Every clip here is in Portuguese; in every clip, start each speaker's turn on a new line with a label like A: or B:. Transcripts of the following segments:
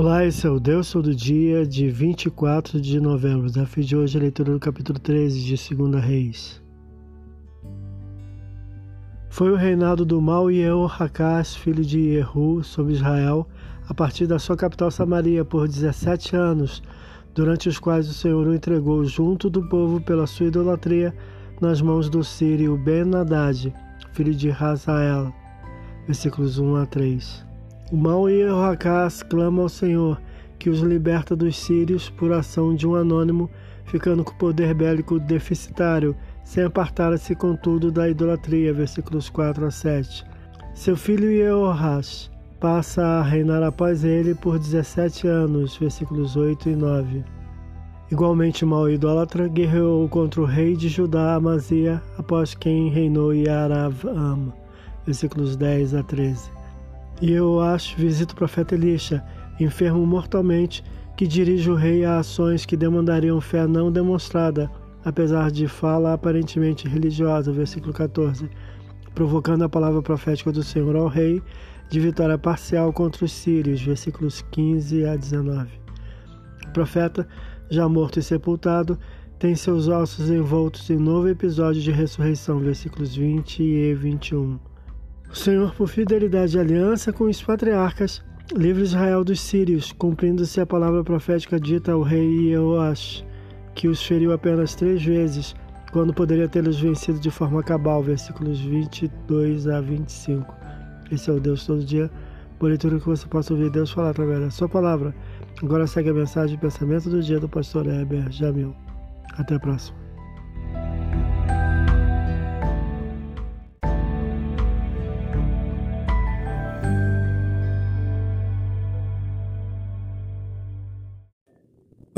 A: Olá, esse é o Deus Todo Dia de 24 de novembro. Desafio de hoje a leitura do capítulo 13 de 2 Reis. Foi o reinado do mal Jehoacás, filho de Jehu, sobre Israel, a partir da sua capital Samaria, por 17 anos, durante os quais o Senhor o entregou junto do povo pela sua idolatria nas mãos do sírio Ben-Hadad, filho de Hazael. Versículos 1 a 3. O mal Jehoacás clama ao Senhor que os liberta dos sírios por ação de um anônimo, ficando com poder bélico deficitário, sem apartar-se, contudo, da idolatria. Versículos 4 a 7. Seu filho Jehoás passa a reinar após ele por 17 anos. Versículos 8 e 9. Igualmente mal idólatra, guerreou contra o rei de Judá, Amazia, após quem reinou Yaravam. Versículos 10 a 13. E eu acho, visito o profeta Elisha, enfermo mortalmente, que dirige o rei a ações que demandariam fé não demonstrada, apesar de fala aparentemente religiosa, versículo 14, provocando a palavra profética do Senhor ao rei de vitória parcial contra os sírios, versículos 15 a 19. O profeta, já morto e sepultado, tem seus ossos envoltos em novo episódio de ressurreição, versículos 20 e 21. O Senhor, por fidelidade e aliança com os patriarcas, livra Israel dos sírios, cumprindo-se a palavra profética dita ao rei Jeoash, que os feriu apenas três vezes, quando poderia tê-los vencido de forma cabal. Versículos 22 a 25. Esse é o Deus todo dia, por que você possa ouvir Deus falar através da sua palavra. Agora segue a mensagem de pensamento do dia do pastor Heber Jamil. Até a próxima.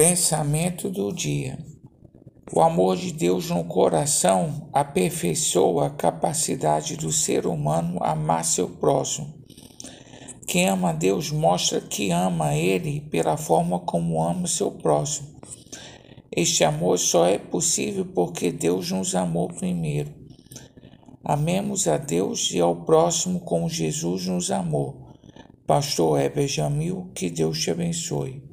B: Pensamento do dia. O amor de Deus no coração aperfeiçoa a capacidade do ser humano amar seu próximo. Quem ama Deus mostra que ama Ele pela forma como ama seu próximo. Este amor só é possível porque Deus nos amou primeiro. Amemos a Deus e ao próximo como Jesus nos amou. Pastor Heber Jamil, que Deus te abençoe.